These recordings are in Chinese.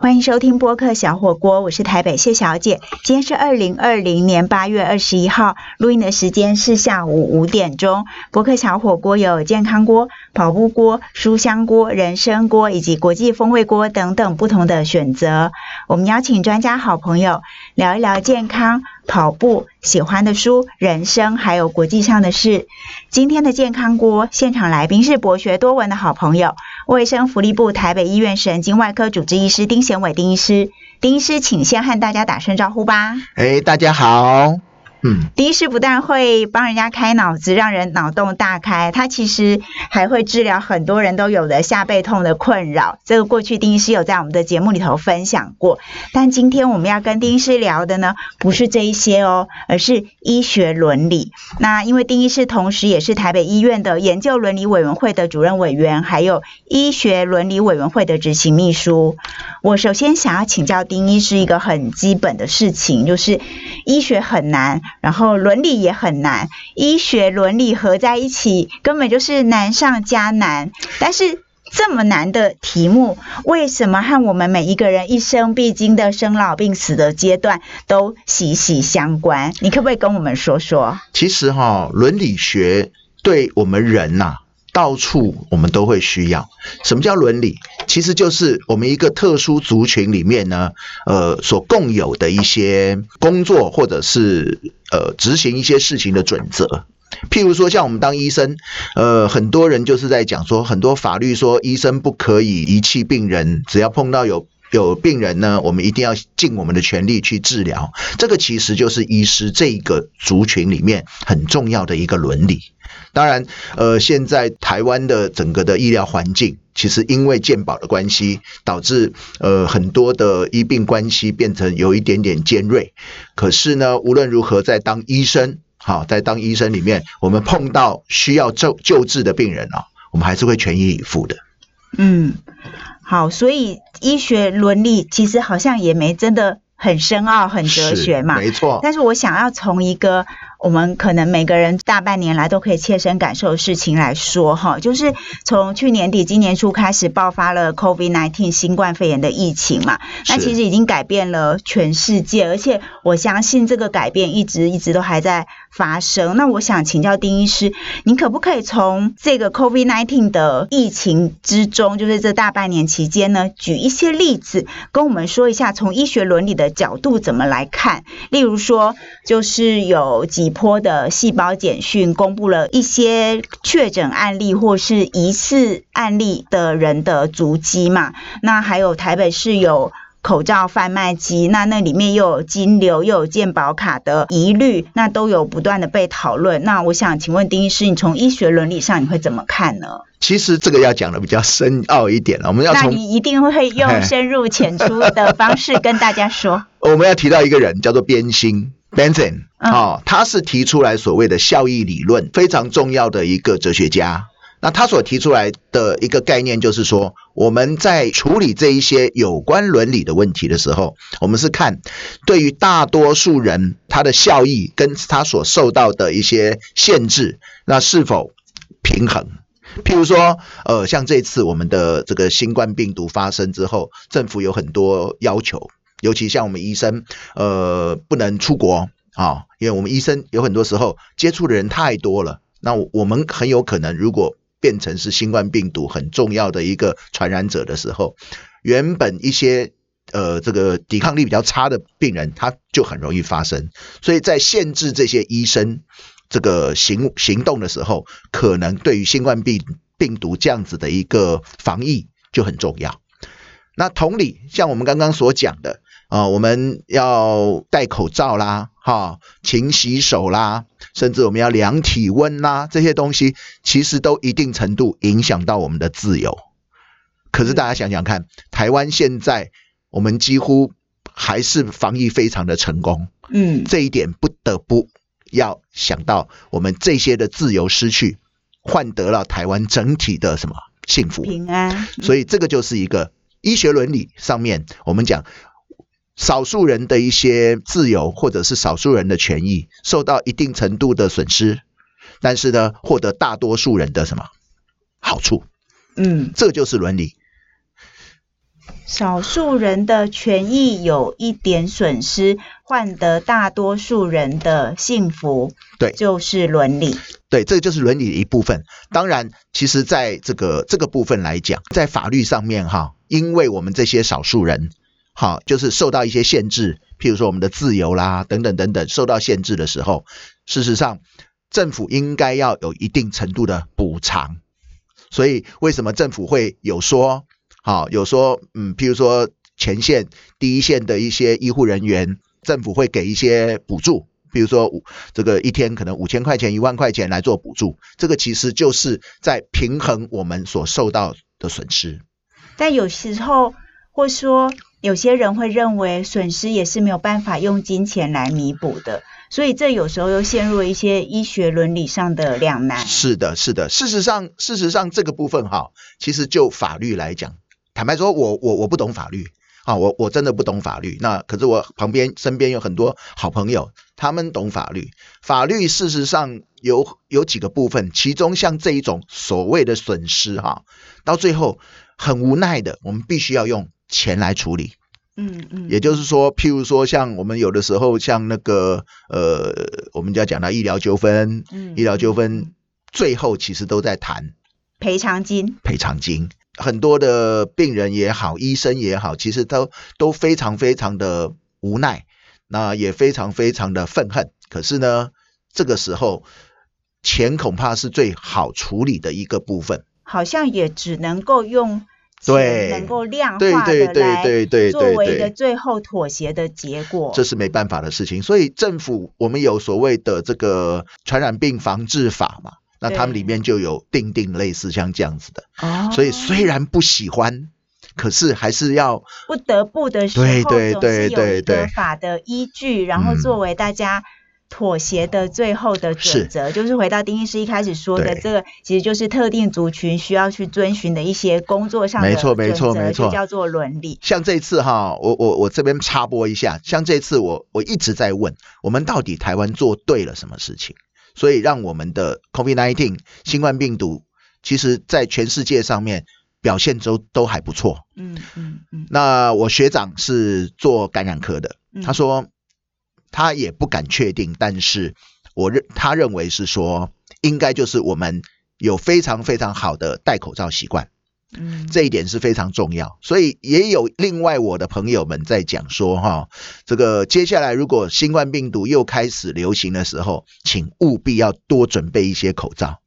欢迎收听播客小火锅，我是台北谢小姐。今天是二零二零年八月二十一号，录音的时间是下午五点钟。播客小火锅有健康锅、跑步锅、书香锅、人参锅以及国际风味锅等等不同的选择。我们邀请专家好朋友聊一聊健康、跑步、喜欢的书、人生，还有国际上的事。今天的健康锅现场来宾是博学多闻的好朋友。卫生福利部台北医院神经外科主治医师丁贤伟丁医师，丁医师，请先和大家打声招呼吧。哎，大家好。嗯，第一是不但会帮人家开脑子，让人脑洞大开，他其实还会治疗很多人都有的下背痛的困扰。这个过去丁医师有在我们的节目里头分享过，但今天我们要跟丁医师聊的呢，不是这一些哦，而是医学伦理。那因为丁医师同时也是台北医院的研究伦理委员会的主任委员，还有医学伦理委员会的执行秘书。我首先想要请教丁医师一个很基本的事情，就是医学很难。然后伦理也很难，医学伦理合在一起根本就是难上加难。但是这么难的题目，为什么和我们每一个人一生必经的生老病死的阶段都息息相关？你可不可以跟我们说说？其实哈，伦理学对我们人呐。到处我们都会需要。什么叫伦理？其实就是我们一个特殊族群里面呢，呃，所共有的一些工作，或者是呃执行一些事情的准则。譬如说，像我们当医生，呃，很多人就是在讲说，很多法律说医生不可以遗弃病人，只要碰到有有病人呢，我们一定要尽我们的全力去治疗。这个其实就是医师这个族群里面很重要的一个伦理。当然，呃，现在台湾的整个的医疗环境，其实因为健保的关系，导致呃很多的医病关系变成有一点点尖锐。可是呢，无论如何，在当医生，好，在当医生里面，我们碰到需要救救治的病人啊，我们还是会全力以赴的。嗯，好，所以医学伦理其实好像也没真的很深奥、很哲学嘛，没错。但是我想要从一个。我们可能每个人大半年来都可以切身感受的事情来说，哈，就是从去年底、今年初开始爆发了 COVID-19 新冠肺炎的疫情嘛，那其实已经改变了全世界，而且我相信这个改变一直一直都还在发生。那我想请教丁医师，您可不可以从这个 COVID-19 的疫情之中，就是这大半年期间呢，举一些例子跟我们说一下，从医学伦理的角度怎么来看？例如说，就是有几。坡的细胞简讯公布了一些确诊案例或是疑似案例的人的足迹嘛？那还有台北市有口罩贩卖机，那那里面又有金流又有健保卡的疑虑，那都有不断的被讨论。那我想请问丁医师，你从医学伦理上你会怎么看呢？其实这个要讲的比较深奥一点了，我们要那你一定会用深入浅出的方式跟大家说。我们要提到一个人叫做边心。Benson 啊，他是提出来所谓的效益理论非常重要的一个哲学家。那他所提出来的一个概念就是说，我们在处理这一些有关伦理的问题的时候，我们是看对于大多数人他的效益跟他所受到的一些限制，那是否平衡？譬如说，呃，像这次我们的这个新冠病毒发生之后，政府有很多要求。尤其像我们医生，呃，不能出国啊，因为我们医生有很多时候接触的人太多了，那我们很有可能如果变成是新冠病毒很重要的一个传染者的时候，原本一些呃这个抵抗力比较差的病人，他就很容易发生，所以在限制这些医生这个行行动的时候，可能对于新冠病病毒这样子的一个防疫就很重要。那同理，像我们刚刚所讲的。啊，我们要戴口罩啦，哈，勤洗手啦，甚至我们要量体温啦，这些东西其实都一定程度影响到我们的自由。可是大家想想看，台湾现在我们几乎还是防疫非常的成功，嗯，这一点不得不要想到，我们这些的自由失去，换得了台湾整体的什么幸福平安。所以这个就是一个医学伦理上面，我们讲。少数人的一些自由，或者是少数人的权益受到一定程度的损失，但是呢，获得大多数人的什么好处？嗯，这就是伦理。少数人的权益有一点损失，换得大多数人的幸福，对，就是伦理。对，这就是伦理的一部分。当然，其实在这个这个部分来讲，在法律上面哈，因为我们这些少数人，好，就是受到一些限制，譬如说我们的自由啦，等等等等，受到限制的时候，事实上政府应该要有一定程度的补偿。所以，为什么政府会有说？好，有说，嗯，譬如说前线第一线的一些医护人员，政府会给一些补助，比如说五这个一天可能五千块钱、一万块钱来做补助，这个其实就是在平衡我们所受到的损失。但有时候，或说有些人会认为损失也是没有办法用金钱来弥补的，所以这有时候又陷入了一些医学伦理上的两难。是的，是的，事实上，事实上这个部分哈，其实就法律来讲。坦白说，我我我不懂法律啊，我我真的不懂法律。那可是我旁边身边有很多好朋友，他们懂法律。法律事实上有有几个部分，其中像这一种所谓的损失哈，到最后很无奈的，我们必须要用钱来处理。嗯嗯，也就是说，譬如说，像我们有的时候，像那个呃，我们就要讲到医疗纠纷，嗯医疗纠纷最后其实都在谈赔偿金，赔偿金。很多的病人也好，医生也好，其实都都非常非常的无奈，那也非常非常的愤恨。可是呢，这个时候钱恐怕是最好处理的一个部分，好像也只能够用钱能够量化的来作为一个最后妥协的结果，这是没办法的事情。所以政府我们有所谓的这个传染病防治法嘛。那他们里面就有定定类似像这样子的，哦所以虽然不喜欢，可是还是要不得不的时候，总是有一个法的依据，然后作为大家妥协的最后的准则，就是回到丁医师一开始说的，这个其实就是特定族群需要去遵循的一些工作上的没错没错没错，叫做伦理。像这次哈，我我我这边插播一下，像这次我我一直在问，我们到底台湾做对了什么事情？所以让我们的 COVID-19 新冠病毒，其实在全世界上面表现都都还不错。嗯嗯嗯。那我学长是做感染科的，他说他也不敢确定，但是我认他认为是说，应该就是我们有非常非常好的戴口罩习惯。嗯，这一点是非常重要，所以也有另外我的朋友们在讲说哈，这个接下来如果新冠病毒又开始流行的时候，请务必要多准备一些口罩。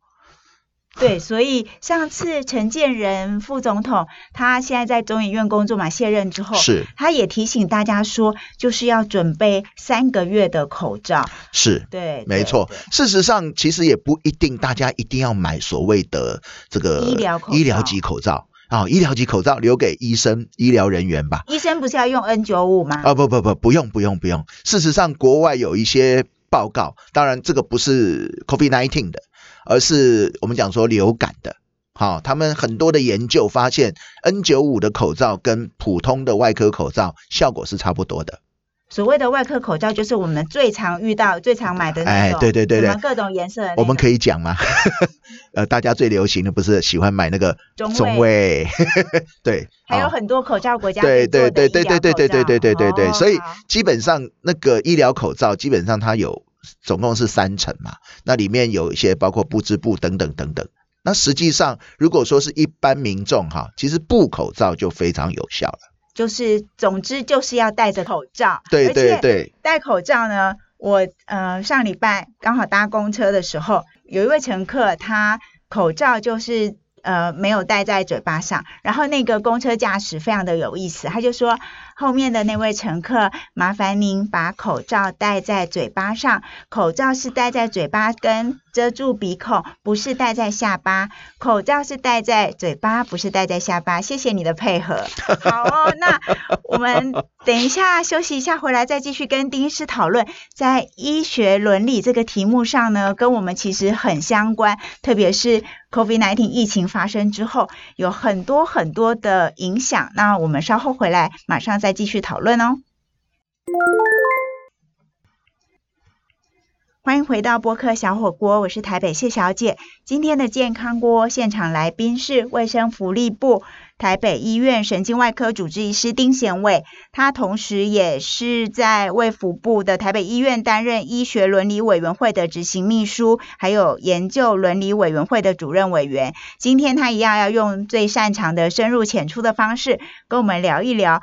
对，所以上次陈建仁副总统他现在在中医院工作嘛，卸任之后，是他也提醒大家说，就是要准备三个月的口罩。是，对，没错。事实上，其实也不一定，大家一定要买所谓的这个医疗医疗级口罩啊，医疗级口罩留给医生、医疗人员吧。医生不是要用 N 九五吗？啊，不不不，不用不用不用。事实上，国外有一些报告，当然这个不是 COVID nineteen 的。而是我们讲说流感的，好，他们很多的研究发现，N 九五的口罩跟普通的外科口罩效果是差不多的。所谓的外科口罩，就是我们最常遇到、最常买的那种，哎，对对对对，各种颜色。我们可以讲吗？呃，大家最流行的不是喜欢买那个中卫？对，还有很多口罩国家对对对对对对对对对对对对，所以基本上那个医疗口罩，基本上它有。总共是三层嘛，那里面有一些包括布织布等等等等。那实际上，如果说是一般民众哈，其实布口罩就非常有效了。就是总之就是要戴着口罩。对对对。戴口罩呢，我呃上礼拜刚好搭公车的时候，有一位乘客他口罩就是呃没有戴在嘴巴上，然后那个公车驾驶非常的有意思，他就说。后面的那位乘客，麻烦您把口罩戴在嘴巴上。口罩是戴在嘴巴跟遮住鼻孔，不是戴在下巴。口罩是戴在嘴巴，不是戴在下巴。谢谢你的配合。好哦，那我们等一下休息一下，回来再继续跟丁医师讨论。在医学伦理这个题目上呢，跟我们其实很相关，特别是 COVID-19 疫情发生之后，有很多很多的影响。那我们稍后回来，马上再。继续讨论哦。欢迎回到播客小火锅，我是台北谢小姐。今天的健康锅现场来宾是卫生福利部台北医院神经外科主治医师丁贤伟，他同时也是在卫福部的台北医院担任医学伦理委员会的执行秘书，还有研究伦理委员会的主任委员。今天他一样要用最擅长的深入浅出的方式，跟我们聊一聊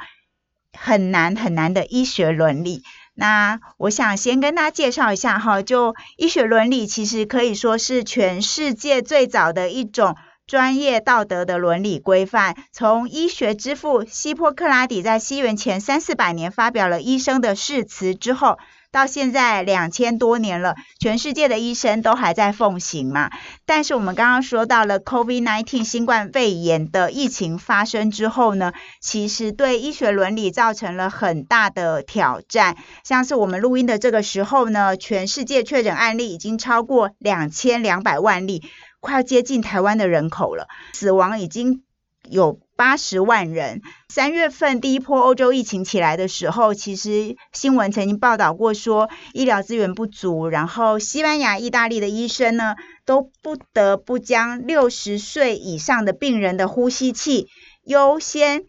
很难很难的医学伦理。那我想先跟大家介绍一下哈，就医学伦理其实可以说是全世界最早的一种专业道德的伦理规范。从医学之父希波克拉底在西元前三四百年发表了医生的誓词之后。到现在两千多年了，全世界的医生都还在奉行嘛。但是我们刚刚说到了 COVID-19 新冠肺炎的疫情发生之后呢，其实对医学伦理造成了很大的挑战。像是我们录音的这个时候呢，全世界确诊案例已经超过两千两百万例，快要接近台湾的人口了，死亡已经有。八十万人。三月份第一波欧洲疫情起来的时候，其实新闻曾经报道过说医疗资源不足，然后西班牙、意大利的医生呢都不得不将六十岁以上的病人的呼吸器优先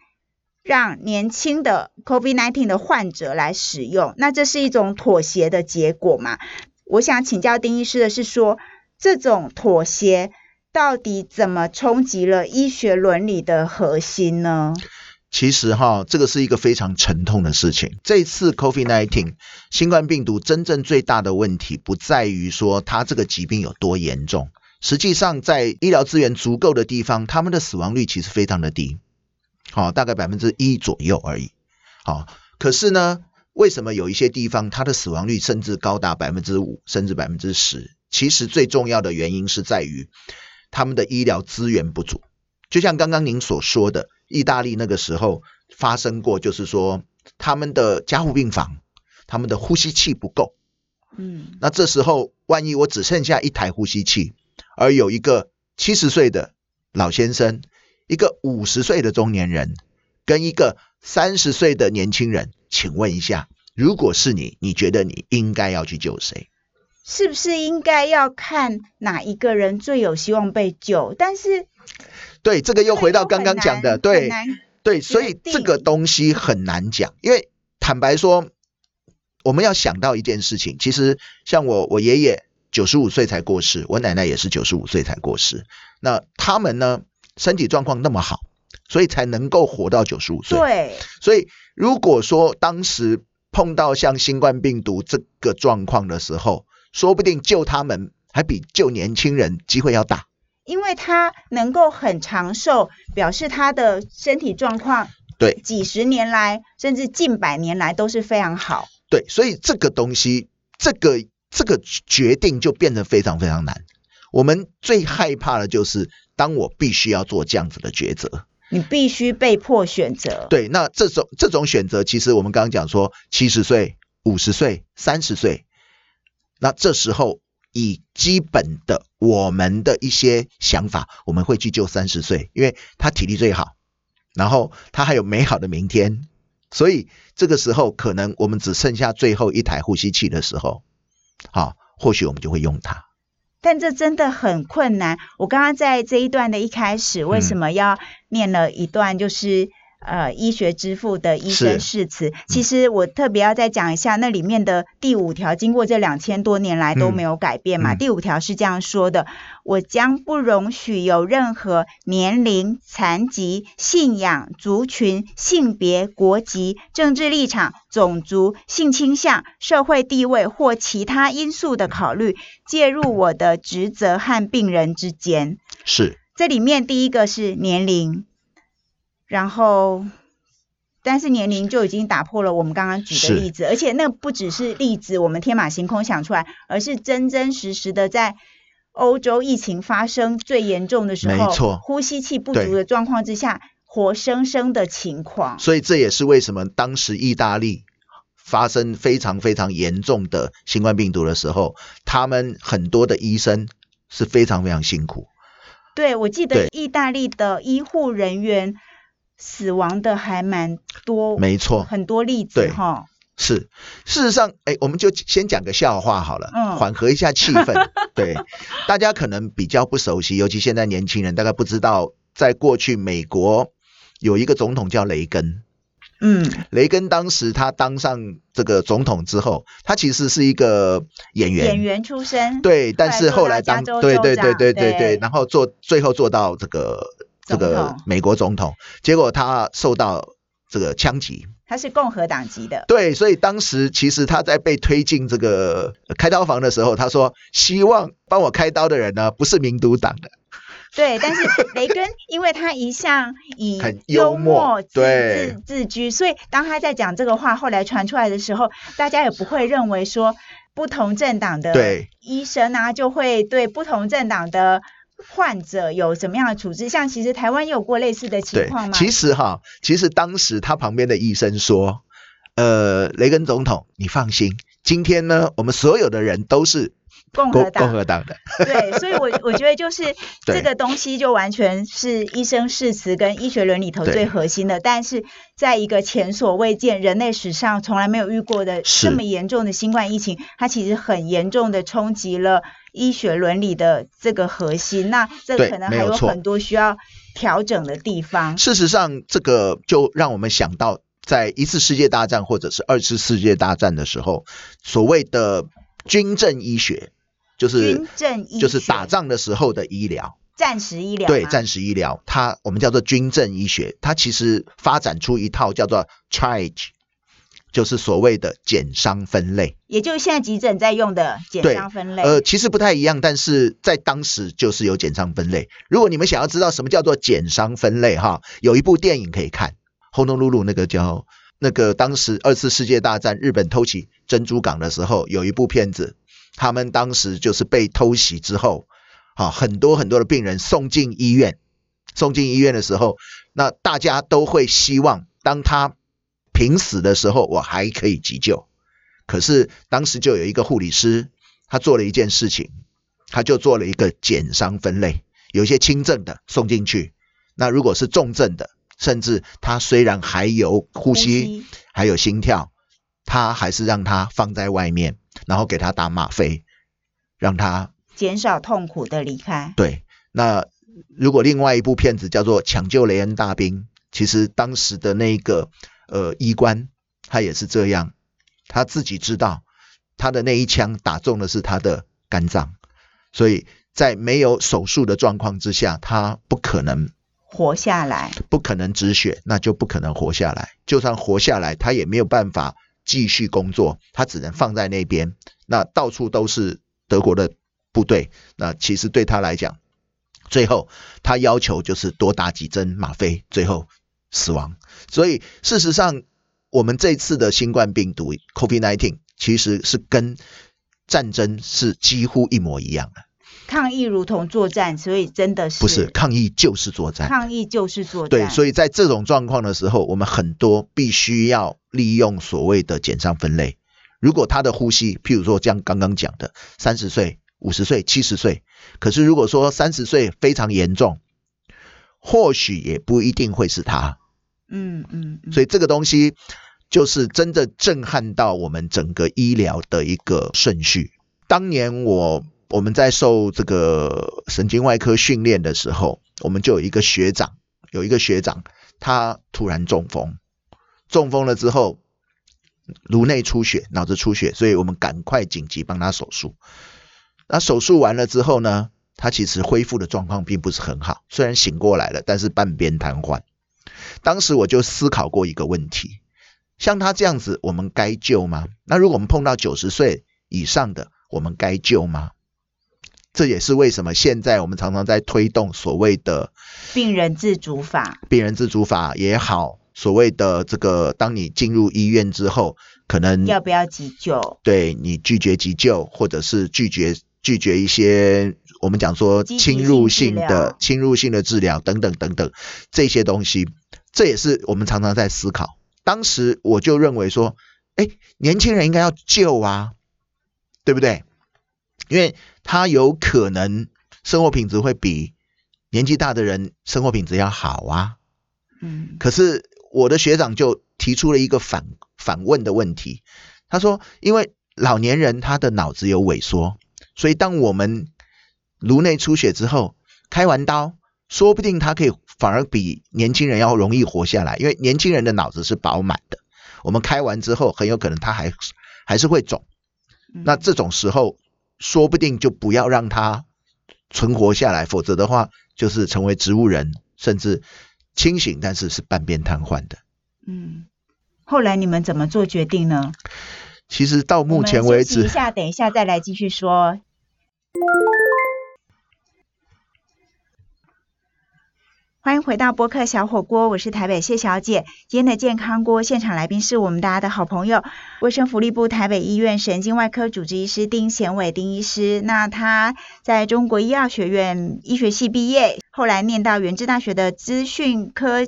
让年轻的 COVID-19 的患者来使用。那这是一种妥协的结果嘛？我想请教丁医师的是说，这种妥协。到底怎么冲击了医学伦理的核心呢？其实哈，这个是一个非常沉痛的事情。这次 COVID-19 新冠病毒真正最大的问题，不在于说它这个疾病有多严重，实际上在医疗资源足够的地方，他们的死亡率其实非常的低，好，大概百分之一左右而已。好，可是呢，为什么有一些地方它的死亡率甚至高达百分之五，甚至百分之十？其实最重要的原因是在于。他们的医疗资源不足，就像刚刚您所说的，意大利那个时候发生过，就是说他们的加护病房，他们的呼吸器不够。嗯，那这时候万一我只剩下一台呼吸器，而有一个七十岁的老先生，一个五十岁的中年人，跟一个三十岁的年轻人，请问一下，如果是你，你觉得你应该要去救谁？是不是应该要看哪一个人最有希望被救？但是，对这个又回到刚刚讲的，对对，所以这个东西很难讲。因为坦白说，我们要想到一件事情，其实像我，我爷爷九十五岁才过世，我奶奶也是九十五岁才过世。那他们呢，身体状况那么好，所以才能够活到九十五岁。对，所以如果说当时碰到像新冠病毒这个状况的时候，说不定救他们还比救年轻人机会要大，因为他能够很长寿，表示他的身体状况对几十年来甚至近百年来都是非常好。对，所以这个东西，这个这个决定就变得非常非常难。我们最害怕的就是，当我必须要做这样子的抉择，你必须被迫选择。对，那这种这种选择，其实我们刚刚讲说，七十岁、五十岁、三十岁。那这时候，以基本的我们的一些想法，我们会去救三十岁，因为他体力最好，然后他还有美好的明天，所以这个时候可能我们只剩下最后一台呼吸器的时候，好，或许我们就会用它。但这真的很困难。我刚刚在这一段的一开始，为什么要念了一段？就是。呃，医学之父的医生誓词，其实我特别要再讲一下，那里面的第五条，经过这两千多年来都没有改变嘛。第五条是这样说的：我将不容许有任何年龄、残疾、信仰、族群、性别、国籍、政治立场、种族、性倾向、社会地位或其他因素的考虑介入我的职责和病人之间。是，这里面第一个是年龄。然后，但是年龄就已经打破了我们刚刚举的例子，而且那不只是例子，我们天马行空想出来，而是真真实实的在欧洲疫情发生最严重的时候，没错，呼吸器不足的状况之下，活生生的情况。所以这也是为什么当时意大利发生非常非常严重的新冠病毒的时候，他们很多的医生是非常非常辛苦。对，我记得意大利的医护人员。死亡的还蛮多，没错，很多例子哈。是，事实上，哎，我们就先讲个笑话好了，嗯缓和一下气氛。对，大家可能比较不熟悉，尤其现在年轻人大概不知道，在过去美国有一个总统叫雷根。嗯，雷根当时他当上这个总统之后，他其实是一个演员，演员出身，对，但是后来当对对对对对对对，然后做最后做到这个这总个美国总统，结果他受到这个枪击，他是共和党籍的，对，所以当时其实他在被推进这个开刀房的时候，他说希望帮我开刀的人呢不是民主党的，对，但是雷根 因为他一向以幽默默自对。自自居，所以当他在讲这个话后来传出来的时候，大家也不会认为说不同政党的对。医生啊就会对不同政党的患者有什么样的处置。像其实台湾也有过类似的情对况，吗？其实哈，其实当时他旁边的医生说，呃，雷根总统，你放心，今天呢，我们所有的人都是共共和党。共和党的，对，所以我我觉得就是 对。这个东西就完全是医生誓词跟医学伦理头最核心的，但是在一个前所未见、人类史上从来没有遇过的是。这么严重的新冠疫情，它其实很严重的冲击了医学伦理的这个核心。那这对可能还有很多需要调整的地方。事实上，这个就让我们想到，在一次世界大战或者是二次世界大战的时候，所谓的军政医学，就是军政医就是打仗的时候的医疗。战时医疗对，吗战时医疗，它我们叫做军政医学，它其实发展出一套叫做 triage，就是所谓的减伤分类。也就是现在急诊在用的减对伤分类。呃，其实不太一样，但是在当时就是有减伤分类。如果你们想要知道什么叫做减伤分类，哈，有一部电影可以看，《轰隆噜噜》那个叫那个当时二次世界大战日本偷袭珍珠港的时候，有一部片子，他们当时就是被偷袭之后，好很多很多的病人送进医院，送进医院的时候，那大家都会希望当他濒死的时候，我还可以急救。可是当时就有一个护理师，他做了一件事情，他就做了一个减伤分类，有一些轻症的送进去，那如果是重症的，甚至他虽然还有呼吸，还有心跳，他还是让他放在外面，然后给他打吗啡，让他减少痛苦的离开。对。那如果另外一部片子叫做《抢救雷恩大兵》，其实当时的那个呃医官他也是这样，他自己知道他的那一枪打中的是他的肝脏，所以在没有手术的状况之下，他不可能活下来，不可能止血，那就不可能活下来。就算活下来，他也没有办法继续工作，他只能放在那边。那到处都是德国的部队，那其实对他来讲，最后他要求就是多打几针吗啡，最后死亡。所以事实上，我们这次的新冠病毒 COVID-19 其实是跟战争是几乎一模一样的，抗疫如同作战，所以真的是不是抗疫就是作战。抗疫就是作战。对，所以以在这种状况的时候，我们很多必须要利用所谓的减伤分类。如果他的呼吸，譬如说像刚刚讲的，三十岁、五十岁、七十岁，可是如果说三十岁非常严重，或许也不一定会是他。嗯嗯嗯，所以这个东西就是真的震撼到我们整个医疗的一个顺序。当年我我们在受这个神经外科训练的时候，我们就有一个学长，有一个学长，他突然中风，中风了之后，颅内出血，脑子出血，所以我们赶快紧急帮他手术。那手术完了之后呢，他其实恢复的状况并不是很好，虽然醒过来了，但是半边瘫痪。当时我就思考过一个问题：像他这样子，我们该救吗？那如果我们碰到九十岁以上的，我们该救吗？这也是为什么现在我们常常在推动所谓的病人自主法，病人自主法也好，所谓的这个，当你进入医院之后，可能要不要急救？对你拒绝急救，或者是拒绝拒绝一些我们讲说侵入性的侵入性的治疗等等等等这些东西，这也是我们常常在思考。当时我就认为说，哎，年轻人应该要救啊，对不对？因为他有可能生活品质会比年纪大的人生活品质要好啊。嗯，可是我的学长就提出了一个反反问的问题。他说，因为老年人他的脑子有萎缩，所以当我们颅内出血之后，开完刀，说不定他可以反而比年轻人要容易活下来，因为年轻人的脑子是饱满的。我们开完之后，很有可能他还还是会肿。那这种时候，说不定就不要让他存活下来，否则的话，就是成为植物人，甚至清醒但是是半边瘫痪的。嗯，后来你们怎么做决定呢？其实到目前为止，一下，等一下再来继续说。欢迎回到播客小火锅，我是台北谢小姐。今天的健康锅现场来宾是我们大家的好朋友，卫生福利部台北医院神经外科主治医师丁贤伟丁医师。那他在中国医药学院医学系毕业，后来念到原治大学的资讯科。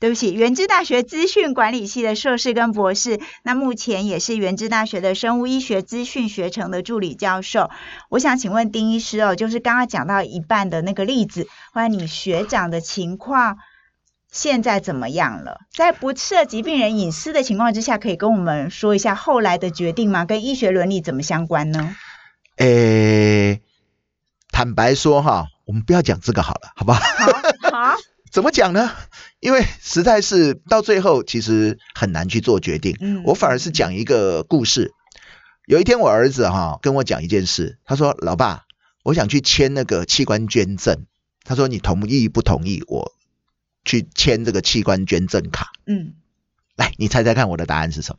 对不起，原知大学资讯管理系的硕士跟博士，那目前也是原知大学的生物医学资讯学程的助理教授。我想请问丁医师哦，就是刚刚讲到一半的那个例子，或者你学长的情况现在怎么样了？在不涉及病人隐私的情况之下，可以跟我们说一下后来的决定吗？跟医学伦理怎么相关呢？诶，坦白说哈，我们不要讲这个好了，好不好？好。怎么讲呢？因为实在是到最后，其实很难去做决定。嗯，我反而是讲一个故事。有一天，我儿子哈跟我讲一件事，他说：“老爸，我想去签那个器官捐赠。”他说：“你同意不同意我去签这个器官捐赠卡？”嗯，来，你猜猜看，我的答案是什么？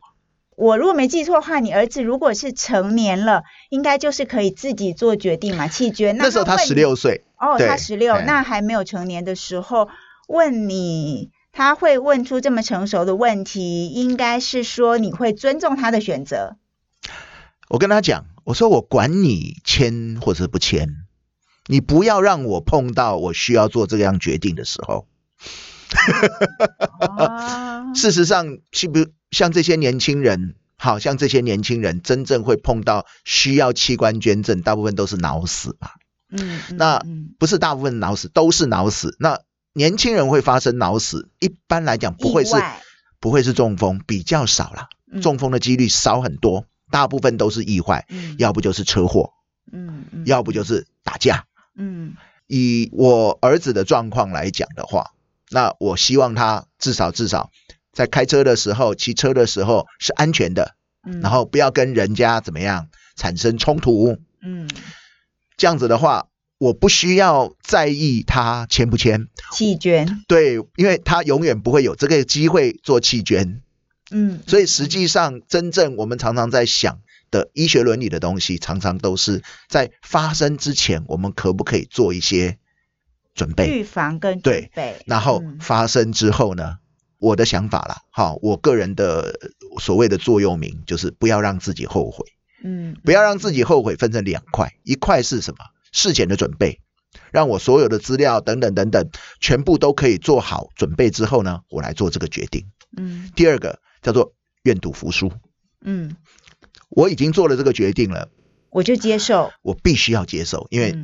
我如果没记错的话，你儿子如果是成年了，应该就是可以自己做决定嘛，弃 捐。那时候他十六岁。哦，他十六，那还没有成年的时候问你，他会问出这么成熟的问题，应该是说你会尊重他的选择。我跟他讲，我说我管你签或者不签，你不要让我碰到我需要做这样决定的时候。事实上，是不像这些年轻人，好像这些年轻人真正会碰到需要器官捐赠，大部分都是脑死吧。嗯，那不是大部分脑死都是脑死，那年轻人会发生脑死，一般来讲不会是不会是中风，比较少了，中风的几率少很多，大部分都是意外，要不就是车祸，嗯，要不就是打架，嗯，以我儿子的状况来讲的话，那我希望他至少至少在开车的时候、骑车的时候是安全的，嗯，然后不要跟人家怎么样产生冲突，嗯。这样子的话，我不需要在意他签不签。弃捐，对，因为他永远不会有这个机会做弃捐，嗯，所以实际上真正我们常常在想的医学伦理的东西，常常都是在发生之前，我们可不可以做一些准备、预防跟准备，然后发生之后呢？我的想法啦，好，我个人的所谓的座右铭就是不要让自己后悔。嗯，不要让自己后悔，分成两块，一块是什么？事前的准备，让我所有的资料等等等等，全部都可以做好准备之后呢，我来做这个决定。嗯，第二个叫做愿赌服输。嗯，我已经做了这个决定了，我就接受，我必须要接受，因为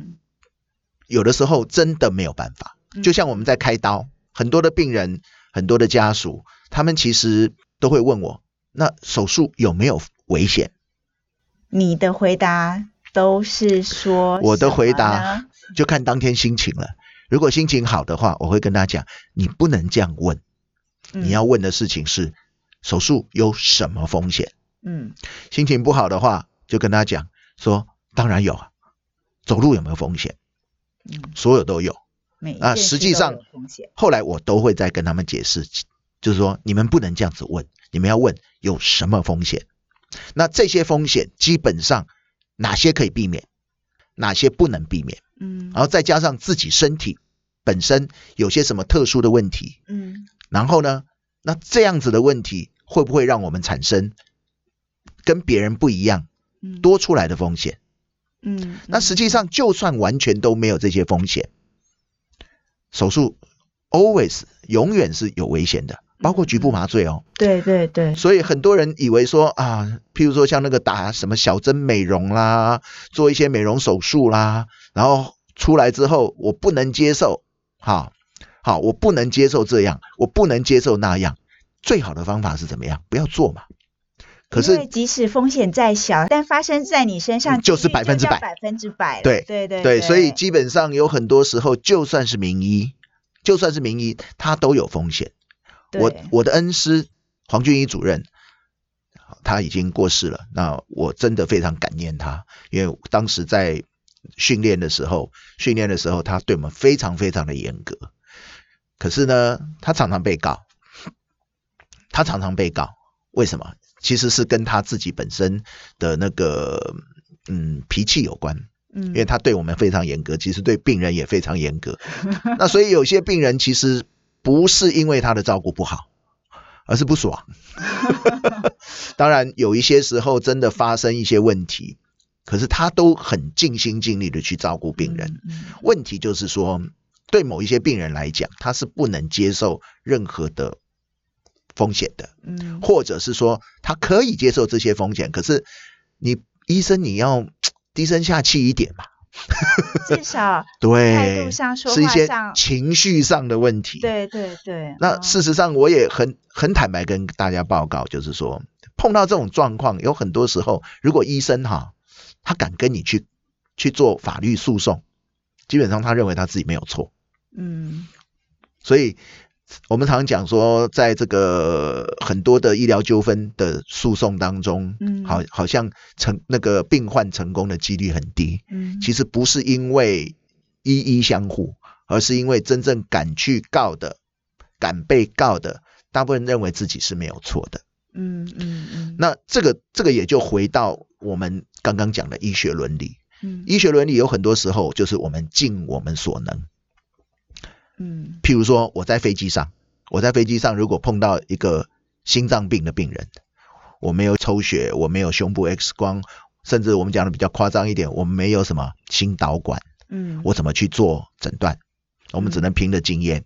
有的时候真的没有办法。就像我们在开刀，很多的病人，很多的家属，他们其实都会问我，那手术有没有危险？你的回答都是说，我的回答就看当天心情了。如果心情好的话，我会跟他讲，你不能这样问，你要问的事情是手术有什么风险。嗯，心情不好的话，就跟他讲说，当然有啊，走路有没有风险？嗯，所有都有。啊，实际上后来我都会再跟他们解释，就是说你们不能这样子问，你们要问有什么风险。那这些风险基本上哪些可以避免，哪些不能避免？嗯，然后再加上自己身体本身有些什么特殊的问题，嗯，然后呢，那这样子的问题会不会让我们产生跟别人不一样多出来的风险？嗯，那实际上就算完全都没有这些风险，手术 always 永远是有危险的。包括局部麻醉哦，对对对，所以很多人以为说啊，譬如说像那个打什么小针美容啦，做一些美容手术啦，然后出来之后我不能接受，哈，好，我不能接受这样，我不能接受那样，最好的方法是怎么样？不要做嘛，可是即使风险再小，但发生在你身上就是百分之百百分之百了。对对对对，所以基本上有很多时候，就算是名医，就算是名医，他都有风险。我我的恩师黄俊一主任，他已经过世了。那我真的非常感念他，因为当时在训练的时候，训练的时候他对我们非常非常的严格。可是呢，他常常被告，他常常被告，为什么？其实是跟他自己本身的那个嗯脾气有关。嗯因为他对我们非常严格，其实对病人也非常严格。那所以有些病人其实不是因为他的照顾不好，而是不爽。当然有一些时候真的发生一些问题，可是他都很尽心尽力的去照顾病人。嗯问题就是说，对某一些病人来讲，他是不能接受任何的风险的。嗯或者是说他可以接受这些风险，可是你医生你要低声下气一点嘛，至少 态对度，上说是一些情绪上的问题。，对对对。那哦事实上我也很很坦白跟大家报告，就是说碰到这种状况，有很多时候如果医生哈他敢跟你去去做法律诉讼，基本上他认为他自己没有错，嗯所以我们常讲说，在这个很多的医疗纠纷的诉讼当中，嗯好，好像成那个病患成功的几率很低。嗯，其实不是因为一一相互，而是因为真正敢去告的、敢被告的，大部分认为自己是没有错的。嗯嗯嗯，那这个这个也就回到我们刚刚讲的医学伦理。嗯医学伦理有很多时候就是我们尽我们所能。嗯譬如说，我在飞机上，我在飞机上如果碰到一个心脏病的病人，我没有抽血，我没有胸部 X 光，甚至我们讲的比较夸张一点，我们没有什么心导管，嗯，我怎么去做诊断？我们只能凭着经验。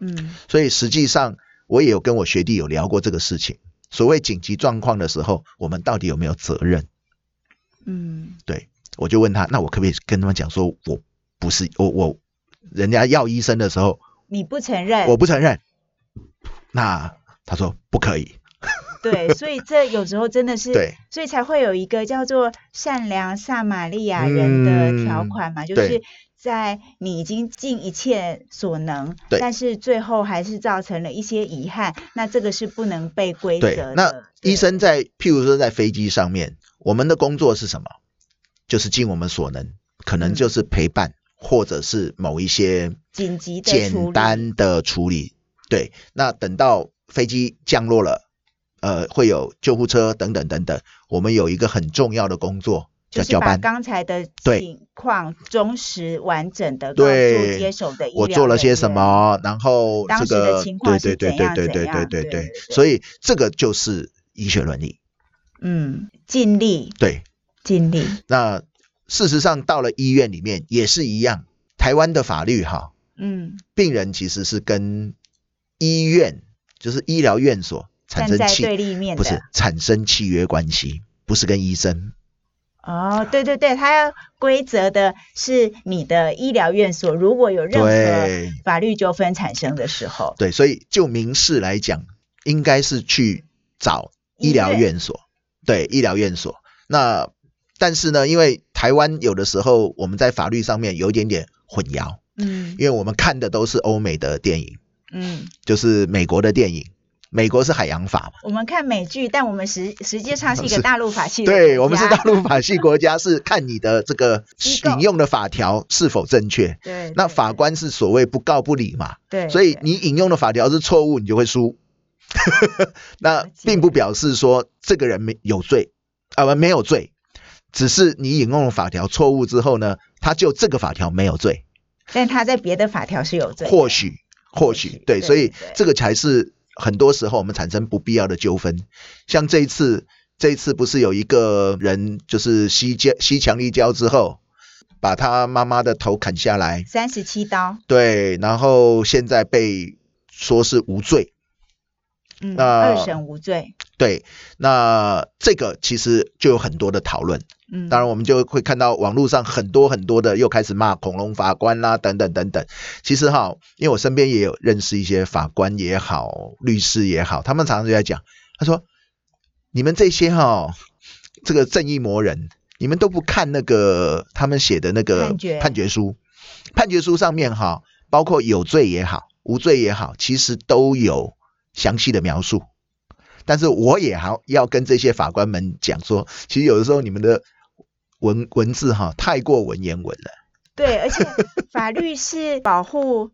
嗯所以实际上，我也有跟我学弟有聊过这个事情。所谓紧急状况的时候，我们到底有没有责任？嗯对，我就问他，那我可不可以跟他们讲说，我不是我我，人家要医生的时候，你不承认，我不承认。那他说不可以，对，所以这有时候真的是，对，所以才会有一个叫做善良撒玛利亚人的条款嘛，就是在你已经尽一切所能，对。但是最后还是造成了一些遗憾，那这个是不能被规则对的。，那对。医生在譬如说在飞机上面，我们的工作是什么？就是尽我们所能，可能嗯。就是陪伴，或者是某一些紧急的简单的处理。对，那等到飞机降落了，呃，会有救护车等等等等，我们有一个很重要的工作就是把叫交班。刚才的对情况忠实完整的告诉对接手的医我疗人做了些什？么，然后当时的这个情况对对对对对对对对对所以这个就是医学伦理。嗯，尽力对，尽力，那事实上到了医院里面也是一样，台湾的法律哈，嗯，病人其实是跟医院，就是医疗院所产生契，对立面的，不是产生契约关系，不是跟医生。哦，对对对，他要规则的是你的医疗院所，如果有任何法律纠纷产生的时候，对，所以就民事来讲，应该是去找医疗院所，对，医疗院所。那但是呢，因为台湾有的时候我们在法律上面有一点点混淆，嗯。因为我们看的都是欧美的电影，嗯，就是美国的电影，美国是海洋法嘛。我们看美剧，但我们实实际上是一个大陆法系的对，国我们是大陆法系国家，是看你的这个引用的法条是否正确。对，那对。法官是所谓不告不理嘛，对，所以你引用的法条是错误，你就会输。那并不表示说这个人没有罪，啊不没有罪，只是你引用的法条错误之后呢，他就这个法条没有罪，但他在别的法条是有罪，或许或或许许对，对所以这个才是很多时候我们产生不必要的纠纷。像这一次，这一次不是有一个人就是吸胶吸强力胶之后，把他妈妈的头砍下来，三十七刀，对，然后现在被说是无罪。嗯，那二审无罪，对，那这个其实就有很多的讨论。嗯，当然，我们就会看到网络上很多很多的又开始骂恐龙法官啦，等等等等。其实哈，因为我身边也有认识一些法官也好，律师也好，他们常常就在讲，他说你们这些哈，这个正义魔人，你们都不看那个他们写的那个判决判决书，判决书上面哈，包括有罪也好，无罪也好，其实都有详细的描述。但是我也好要跟这些法官们讲说，其实有的时候你们的文文字哈太过文言文了。对，而且法律是保护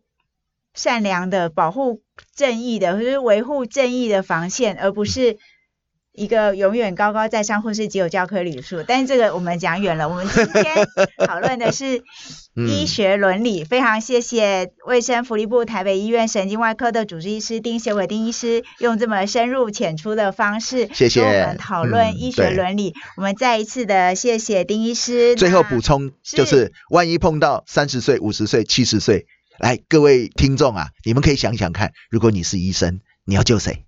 善良的、保护正义的，就是维护正义的防线，而不是一个永远高高在上，或是只有教科礼数。但是这个我们讲远了，我们今天 讨论的是医学伦理。非常谢谢卫生福利部台北医院神经外科的主治医师丁学伟丁医师，用这么深入浅出的方式，谢谢跟我们讨论医学伦理。我们再一次的谢谢丁医师。最后补充就是，万一碰到三十岁、五十岁、七十岁，来各位听众啊，你们可以想想看，如果你是医生，你要救谁？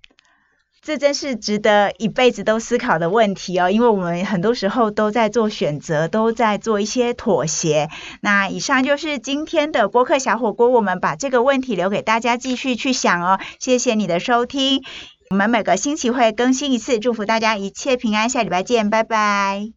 这真是值得一辈子都思考的问题哦，因为我们很多时候都在做选择，都在做一些妥协。那以上就是今天的播客小火锅，我们把这个问题留给大家继续去想哦。谢谢你的收听，我们每个星期会更新一次，祝福大家一切平安，下礼拜见，拜拜。